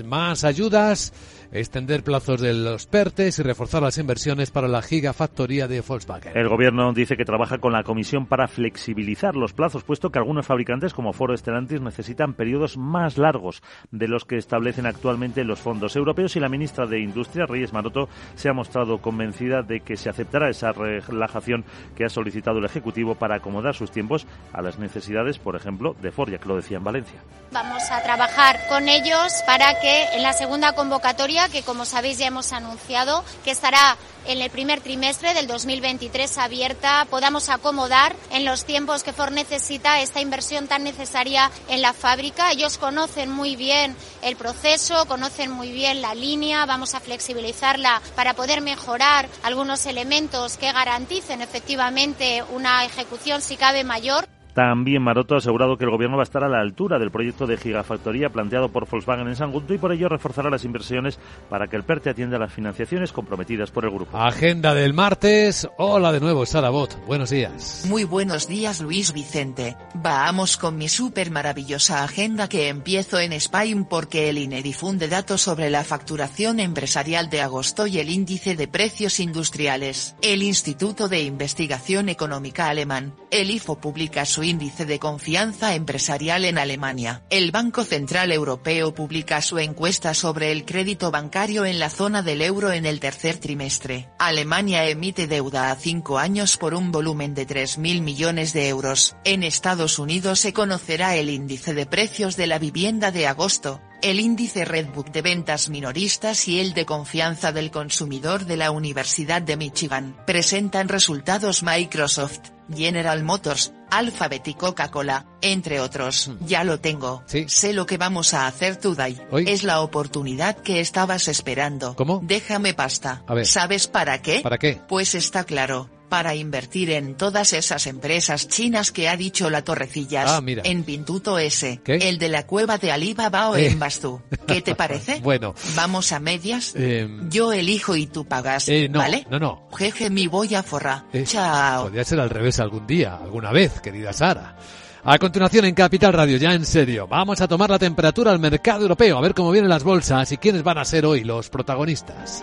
Más ayudas, extender plazos de los PERTES y reforzar las inversiones para la gigafactoría de Volkswagen. El gobierno dice que trabaja con la comisión para flexibilizar los plazos, puesto que algunos fabricantes como Ford o Stellantis necesitan periodos más largos de los que establecen actualmente los fondos europeos y la ministra de Industria, Reyes Maroto, se ha mostrado convencida de que se aceptará esa relajación que ha solicitado el Ejecutivo para acomodar sus tiempos a las necesidades, por ejemplo, de Ford, ya que lo decía en Valencia. Vamos a trabajar con ellos para que en la segunda convocatoria, que como sabéis ya hemos anunciado, que estará en el primer trimestre del 2023 abierta, podamos acomodar en los tiempos que Ford necesita esta inversión tan necesaria en la fábrica. Ellos conocen muy bien el proceso, conocen muy bien la línea, vamos a flexibilizarla para poder mejorar algunos elementos que garanticen efectivamente una ejecución si cabe mayor. También Maroto ha asegurado que el gobierno va a estar a la altura del proyecto de gigafactoría planteado por Volkswagen en Sangunto y por ello reforzará las inversiones para que el PERTE atienda las financiaciones comprometidas por el grupo. Agenda del martes. Hola de nuevo, Sara Bot. Buenos días. Muy buenos días, Luis Vicente. Vamos con mi súper maravillosa agenda que empiezo en Spain porque el INE difunde datos sobre la facturación empresarial de agosto y el índice de precios industriales. El Instituto de Investigación Económica Alemán, el IFO, publica su índice de confianza empresarial en Alemania. El Banco Central Europeo publica su encuesta sobre el crédito bancario en la zona del euro en el tercer trimestre. Alemania emite deuda a cinco años por un volumen de 3.000 millones de euros. En Estados Unidos se conocerá el índice de precios de la vivienda de agosto, el índice Redbook de ventas minoristas y el de confianza del consumidor de la Universidad de Michigan presentan resultados Microsoft, General Motors, Alphabet y Coca-Cola, entre otros. Ya lo tengo. Sé lo que vamos a hacer today. Es la oportunidad que estabas esperando. ¿Cómo? Déjame pasta. A ver. ¿Sabes para qué? ¿Para qué? Pues está claro para invertir en todas esas empresas chinas que ha dicho la Torrecillas. Ah, mira. En Pintuto S. ¿Qué? El de la cueva de Alibaba o Eh. en Bastú. ¿Qué te parece? Bueno. ¿Vamos a medias? Eh, Yo elijo y tú pagas, eh, no, ¿vale? no, no. Jeje, mi voy a forrar. Eh, Chao. Podría ser al revés algún día, alguna vez, querida Sara. A continuación en Capital Radio, ya en serio, vamos a tomar la temperatura al mercado europeo, a ver cómo vienen las bolsas y quiénes van a ser hoy los protagonistas.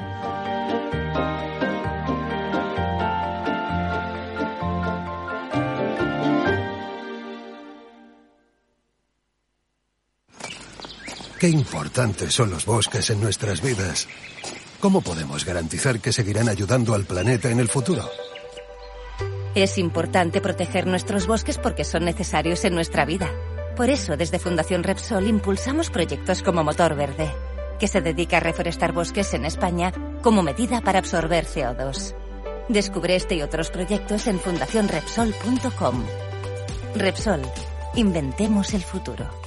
Qué importantes son los bosques en nuestras vidas. ¿Cómo podemos garantizar que seguirán ayudando al planeta en el futuro? Es importante proteger nuestros bosques porque son necesarios en nuestra vida. Por eso, desde Fundación Repsol impulsamos proyectos como Motor Verde, que se dedica a reforestar bosques en España como medida para absorber CO2. Descubre este y otros proyectos en fundacionrepsol.com. Repsol, inventemos el futuro.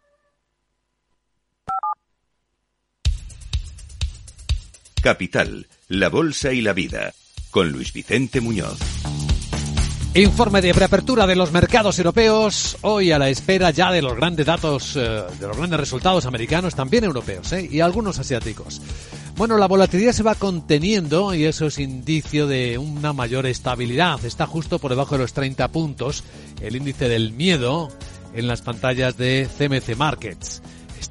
Capital, la Bolsa y la Vida, con Luis Vicente Muñoz. Informe de preapertura de los mercados europeos, hoy a la espera ya de los grandes datos, eh, de los grandes resultados americanos, también europeos, ¿eh? y algunos asiáticos. Bueno, la volatilidad se va conteniendo y eso es indicio de una mayor estabilidad. Está justo por debajo de los 30 puntos el índice del miedo en las pantallas de CMC Markets.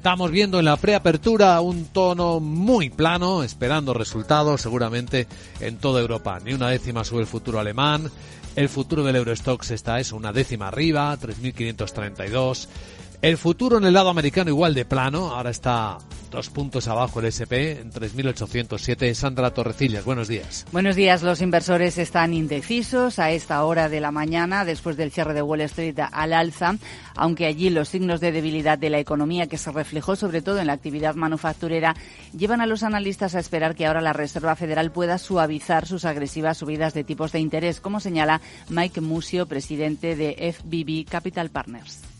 Estamos viendo en la preapertura un tono muy plano, esperando resultados seguramente en toda Europa. Ni una décima sube el futuro alemán. El futuro del Eurostox está eso, una décima arriba, 3.532. El futuro en el lado americano igual de plano, ahora está dos puntos abajo el SP en 3.807. Sandra Torrecillas, buenos días. Buenos días. Los inversores están indecisos a esta hora de la mañana después del cierre de Wall Street al alza, aunque allí los signos de debilidad de la economía que se reflejó sobre todo en la actividad manufacturera llevan a los analistas a esperar que ahora la Reserva Federal pueda suavizar sus agresivas subidas de tipos de interés, como señala Mike Musio, presidente de FBB Capital Partners.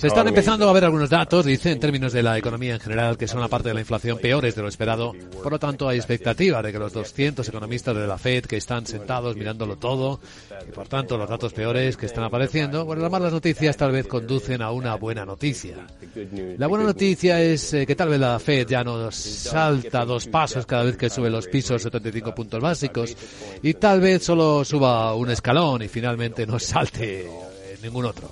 Se están empezando a ver algunos datos, dice, en términos de la economía en general, que son la parte de la inflación peores de lo esperado. Por lo tanto, hay expectativa de que los 200 economistas de la Fed que están sentados mirándolo todo, y por tanto los datos peores que están apareciendo, bueno, las malas noticias tal vez conducen a una buena noticia. La buena noticia es eh, que tal vez la Fed ya no salta dos pasos cada vez que sube los pisos 75 puntos básicos y tal vez solo suba un escalón y finalmente no salte ningún otro.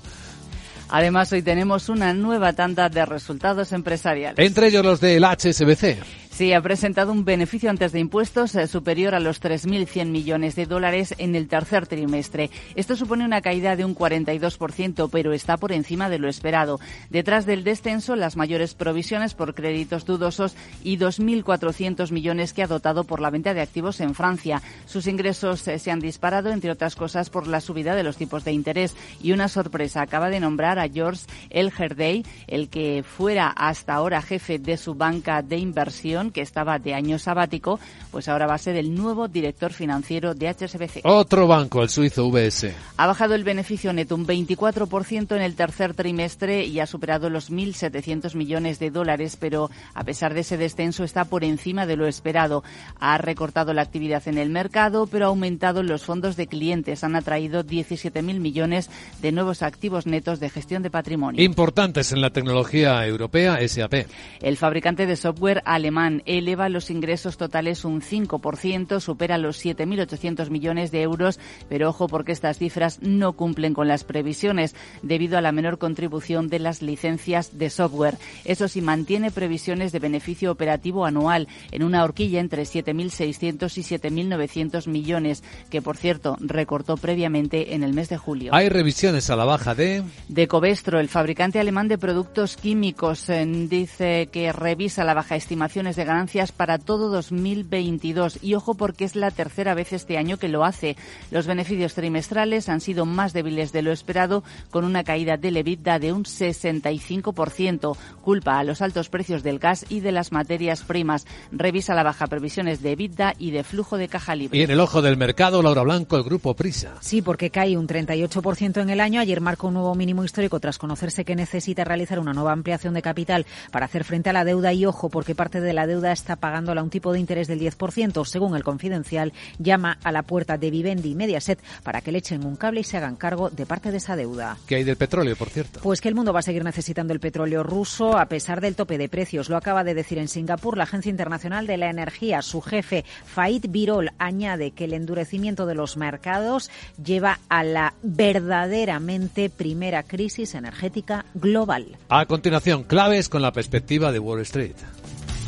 Además, hoy tenemos una nueva tanda de resultados empresariales. Entre ellos los del HSBC. Sí, ha presentado un beneficio antes de impuestos eh, superior a los 3.100 millones de dólares en el tercer trimestre. Esto supone una caída de un 42%, pero está por encima de lo esperado. Detrás del descenso, las mayores provisiones por créditos dudosos y 2.400 millones que ha dotado por la venta de activos en Francia. Sus ingresos eh, se han disparado, entre otras cosas, por la subida de los tipos de interés. Y una sorpresa, acaba de nombrar a George Elgerdey, el que fuera hasta ahora jefe de su banca de inversión que estaba de año sabático, pues ahora va a ser el nuevo director financiero de HSBC. Otro banco, el suizo VS. Ha bajado el beneficio neto un 24% en el tercer trimestre y ha superado los 1.700 millones de dólares, pero a pesar de ese descenso está por encima de lo esperado. Ha recortado la actividad en el mercado, pero ha aumentado los fondos de clientes. Han atraído 17.000 millones de nuevos activos netos de gestión de patrimonio. Importantes en la tecnología europea, SAP. El fabricante de software alemán eleva los ingresos totales un 5%, supera los 7.800 millones de euros, pero ojo porque estas cifras no cumplen con las previsiones debido a la menor contribución de las licencias de software. Eso sí, mantiene previsiones de beneficio operativo anual en una horquilla entre 7.600 y 7.900 millones, que por cierto recortó previamente en el mes de julio. Hay revisiones a la baja de... De Covestro, el fabricante alemán de productos químicos, dice que revisa la baja estimaciones de ganancias para todo 2022. Y ojo porque es la tercera vez este año que lo hace. Los beneficios trimestrales han sido más débiles de lo esperado, con una caída del EBITDA de un 65%. Culpa a los altos precios del gas y de las materias primas. Revisa la baja previsiones de EBITDA y de flujo de caja libre. Y en el ojo del mercado, Laura Blanco, el grupo Prisa. Sí, porque cae un 38% en el año. Ayer marcó un nuevo mínimo histórico tras conocerse que necesita realizar una nueva ampliación de capital para hacer frente a la deuda y ojo porque parte de la deuda está pagándola un tipo de interés del 10%. Según el confidencial, llama a la puerta de Vivendi y Mediaset para que le echen un cable y se hagan cargo de parte de esa deuda. ¿Qué hay del petróleo, por cierto? Pues que el mundo va a seguir necesitando el petróleo ruso a pesar del tope de precios. Lo acaba de decir en Singapur la Agencia Internacional de la Energía. Su jefe, Faid Birol, añade que el endurecimiento de los mercados lleva a la verdaderamente primera crisis energética global. A continuación, claves con la perspectiva de Wall Street.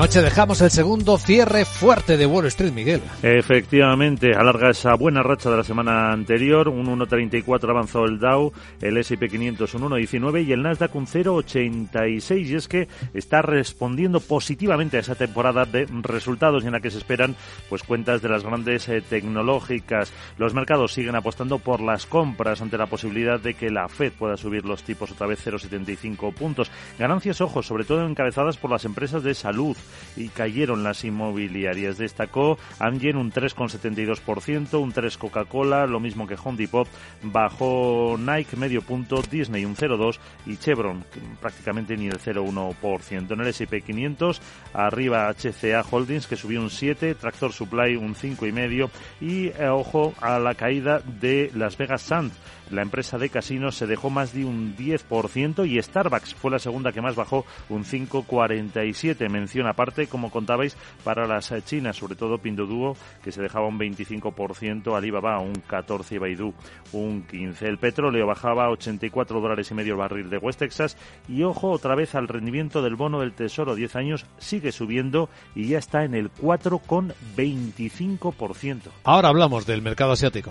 Anoche dejamos el segundo cierre fuerte de Wall Street, Miguel. Efectivamente, alarga esa buena racha de la semana anterior. Un 1.34 avanzó el Dow, el S&P 500 un 1.19 y el Nasdaq un 0.86. Y es que está respondiendo positivamente a esa temporada de resultados en la que se esperan pues cuentas de las grandes eh, tecnológicas. Los mercados siguen apostando por las compras ante la posibilidad de que la Fed pueda subir los tipos otra vez 0.75 puntos. Ganancias, ojos, sobre todo encabezadas por las empresas de salud y cayeron las inmobiliarias. Destacó Amgen un 3,72%, un 3 Coca-Cola, lo mismo que Home Depot, bajó Nike medio punto, Disney un 0,2 y Chevron prácticamente ni el 0,1%. En el S&P 500 arriba HCA Holdings que subió un 7, Tractor Supply un 5,5 y eh, ojo a la caída de Las Vegas Sands la empresa de casinos se dejó más de un 10% y Starbucks fue la segunda que más bajó un 5,47. Mención aparte, como contabais, para las chinas, sobre todo Pinduoduo, que se dejaba un 25%, Alibaba un 14% y Baidu un 15%. El petróleo bajaba a 84 dólares y medio el barril de West Texas y ojo otra vez al rendimiento del bono del Tesoro 10 años sigue subiendo y ya está en el 4,25%. Ahora hablamos del mercado asiático.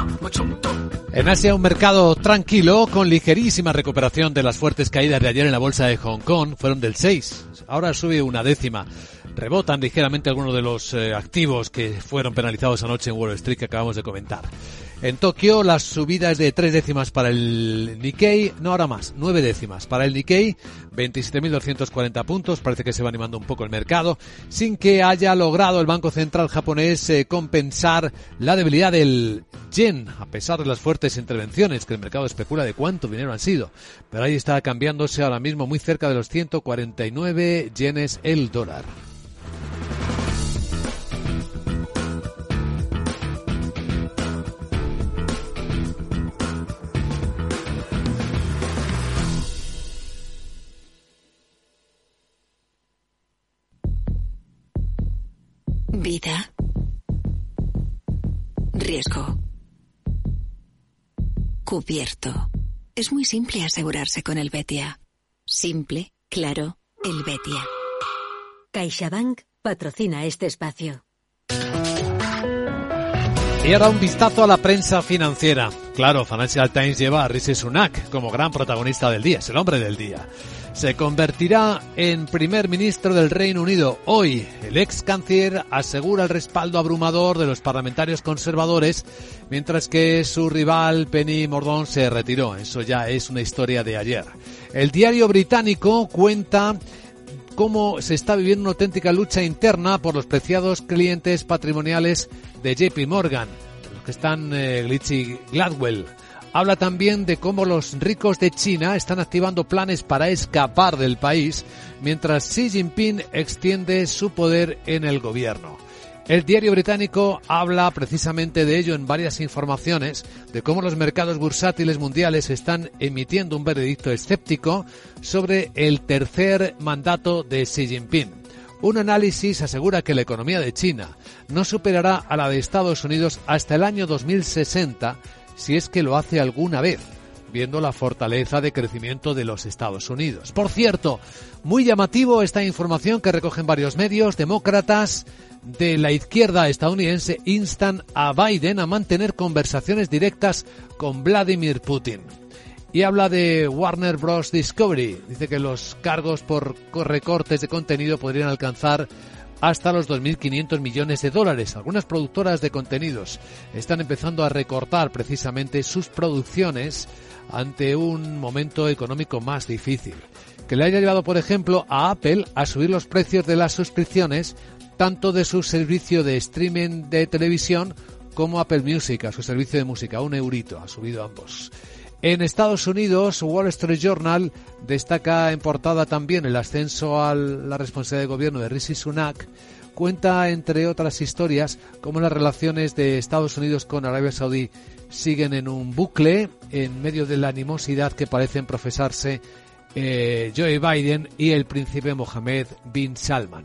En Asia un mercado tranquilo con ligerísima recuperación de las fuertes caídas de ayer en la bolsa de Hong Kong. Fueron del 6. Ahora sube una décima. Rebotan ligeramente algunos de los eh, activos que fueron penalizados anoche en Wall Street que acabamos de comentar. En Tokio las subidas de tres décimas para el Nikkei, no ahora más, nueve décimas para el Nikkei, 27.240 puntos, parece que se va animando un poco el mercado, sin que haya logrado el Banco Central japonés eh, compensar la debilidad del yen, a pesar de las fuertes intervenciones que el mercado especula de cuánto dinero han sido. Pero ahí está cambiándose ahora mismo muy cerca de los 149 yenes el dólar. Vida. Riesgo. Cubierto. Es muy simple asegurarse con el Betia. Simple, claro, el Betia. CaixaBank patrocina este espacio. Y ahora un vistazo a la prensa financiera. Claro, Financial Times lleva a Rishi Sunak como gran protagonista del día, es el hombre del día. Se convertirá en primer ministro del Reino Unido. Hoy, el ex canciller asegura el respaldo abrumador de los parlamentarios conservadores, mientras que su rival Penny Mordaunt se retiró. Eso ya es una historia de ayer. El diario británico cuenta cómo se está viviendo una auténtica lucha interna por los preciados clientes patrimoniales de JP Morgan, los que están eh, Glitchy Gladwell. Habla también de cómo los ricos de China están activando planes para escapar del país, mientras Xi Jinping extiende su poder en el gobierno. El diario británico habla precisamente de ello en varias informaciones, de cómo los mercados bursátiles mundiales están emitiendo un veredicto escéptico sobre el tercer mandato de Xi Jinping. Un análisis asegura que la economía de China no superará a la de Estados Unidos hasta el año 2060 si es que lo hace alguna vez, viendo la fortaleza de crecimiento de los Estados Unidos. Por cierto, muy llamativo esta información que recogen varios medios demócratas de la izquierda estadounidense instan a Biden a mantener conversaciones directas con Vladimir Putin. Y habla de Warner Bros. Discovery. Dice que los cargos por recortes de contenido podrían alcanzar hasta los 2.500 millones de dólares. Algunas productoras de contenidos están empezando a recortar precisamente sus producciones ante un momento económico más difícil, que le haya llevado, por ejemplo, a Apple a subir los precios de las suscripciones tanto de su servicio de streaming de televisión como Apple Music, a su servicio de música, un eurito, ha subido ambos. En Estados Unidos, Wall Street Journal destaca en portada también el ascenso a la responsabilidad de gobierno de Rishi Sunak. Cuenta, entre otras historias, cómo las relaciones de Estados Unidos con Arabia Saudí siguen en un bucle en medio de la animosidad que parecen profesarse eh, Joe Biden y el príncipe Mohammed bin Salman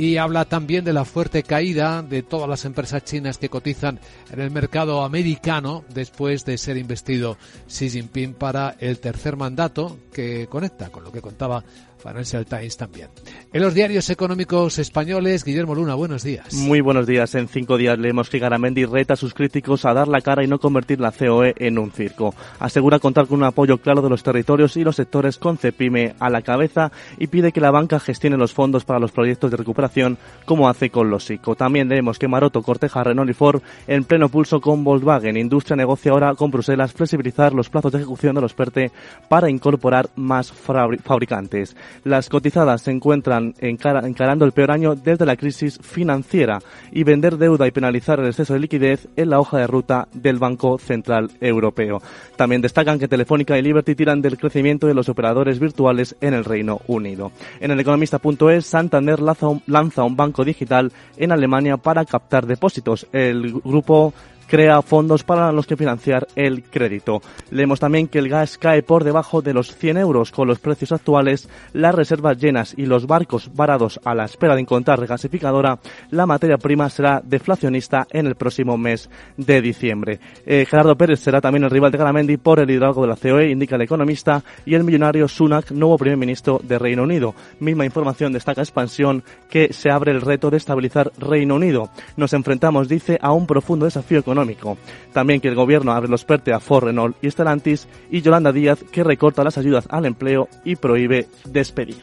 y habla también de la fuerte caída de todas las empresas chinas que cotizan en el mercado americano después de ser investido Xi Jinping para el tercer mandato que conecta con lo que contaba Financial Times también. En los diarios económicos españoles, Guillermo Luna, buenos días. Muy buenos días. En cinco días leemos que Garamendi reta a sus críticos a dar la cara y no convertir la COE en un circo. Asegura contar con un apoyo claro de los territorios y los sectores con Cepime a la cabeza y pide que la banca gestione los fondos para los proyectos de recuperación como hace con los ICO. También leemos que Maroto corteja a Renault y Ford en pleno pulso con Volkswagen. Industria negocia ahora con Bruselas flexibilizar los plazos de ejecución de los PERTE para incorporar más fabricantes. Las cotizadas se encuentran encarando el peor año desde la crisis financiera y vender deuda y penalizar el exceso de liquidez en la hoja de ruta del Banco Central Europeo. También destacan que Telefónica y Liberty tiran del crecimiento de los operadores virtuales en el Reino Unido. En el economista.es, Santander lanza un banco digital en Alemania para captar depósitos. El grupo crea fondos para los que financiar el crédito. Leemos también que el gas cae por debajo de los 100 euros con los precios actuales, las reservas llenas y los barcos varados a la espera de encontrar regasificadora, la materia prima será deflacionista en el próximo mes de diciembre. Eh, Gerardo Pérez será también el rival de Garamendi por el liderazgo de la COE, indica el economista, y el millonario Sunak, nuevo primer ministro de Reino Unido. Misma información destaca expansión que se abre el reto de estabilizar Reino Unido. Nos enfrentamos, dice, a un profundo desafío económico también que el gobierno abre los PERTE a Ford, Renault y Stellantis y Yolanda Díaz que recorta las ayudas al empleo y prohíbe despedir.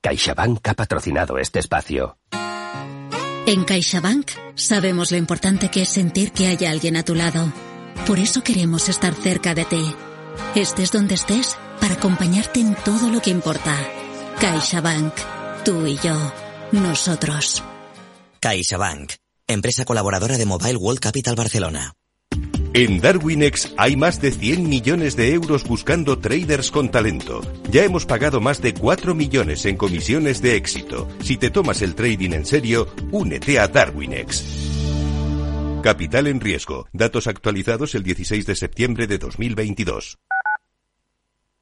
CaixaBank ha patrocinado este espacio. En CaixaBank sabemos lo importante que es sentir que hay alguien a tu lado. Por eso queremos estar cerca de ti Estés donde estés, para acompañarte en todo lo que importa. CaixaBank. Tú y yo. Nosotros. CaixaBank. Empresa colaboradora de Mobile World Capital Barcelona. En Darwinex hay más de 100 millones de euros buscando traders con talento. Ya hemos pagado más de 4 millones en comisiones de éxito. Si te tomas el trading en serio, únete a Darwinex. Capital en riesgo. Datos actualizados el 16 de septiembre de 2022.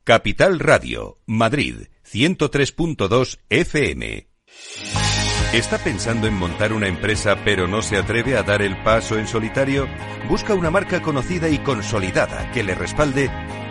Capital Radio, Madrid, 103.2 FM. ¿Está pensando en montar una empresa pero no se atreve a dar el paso en solitario? Busca una marca conocida y consolidada que le respalde.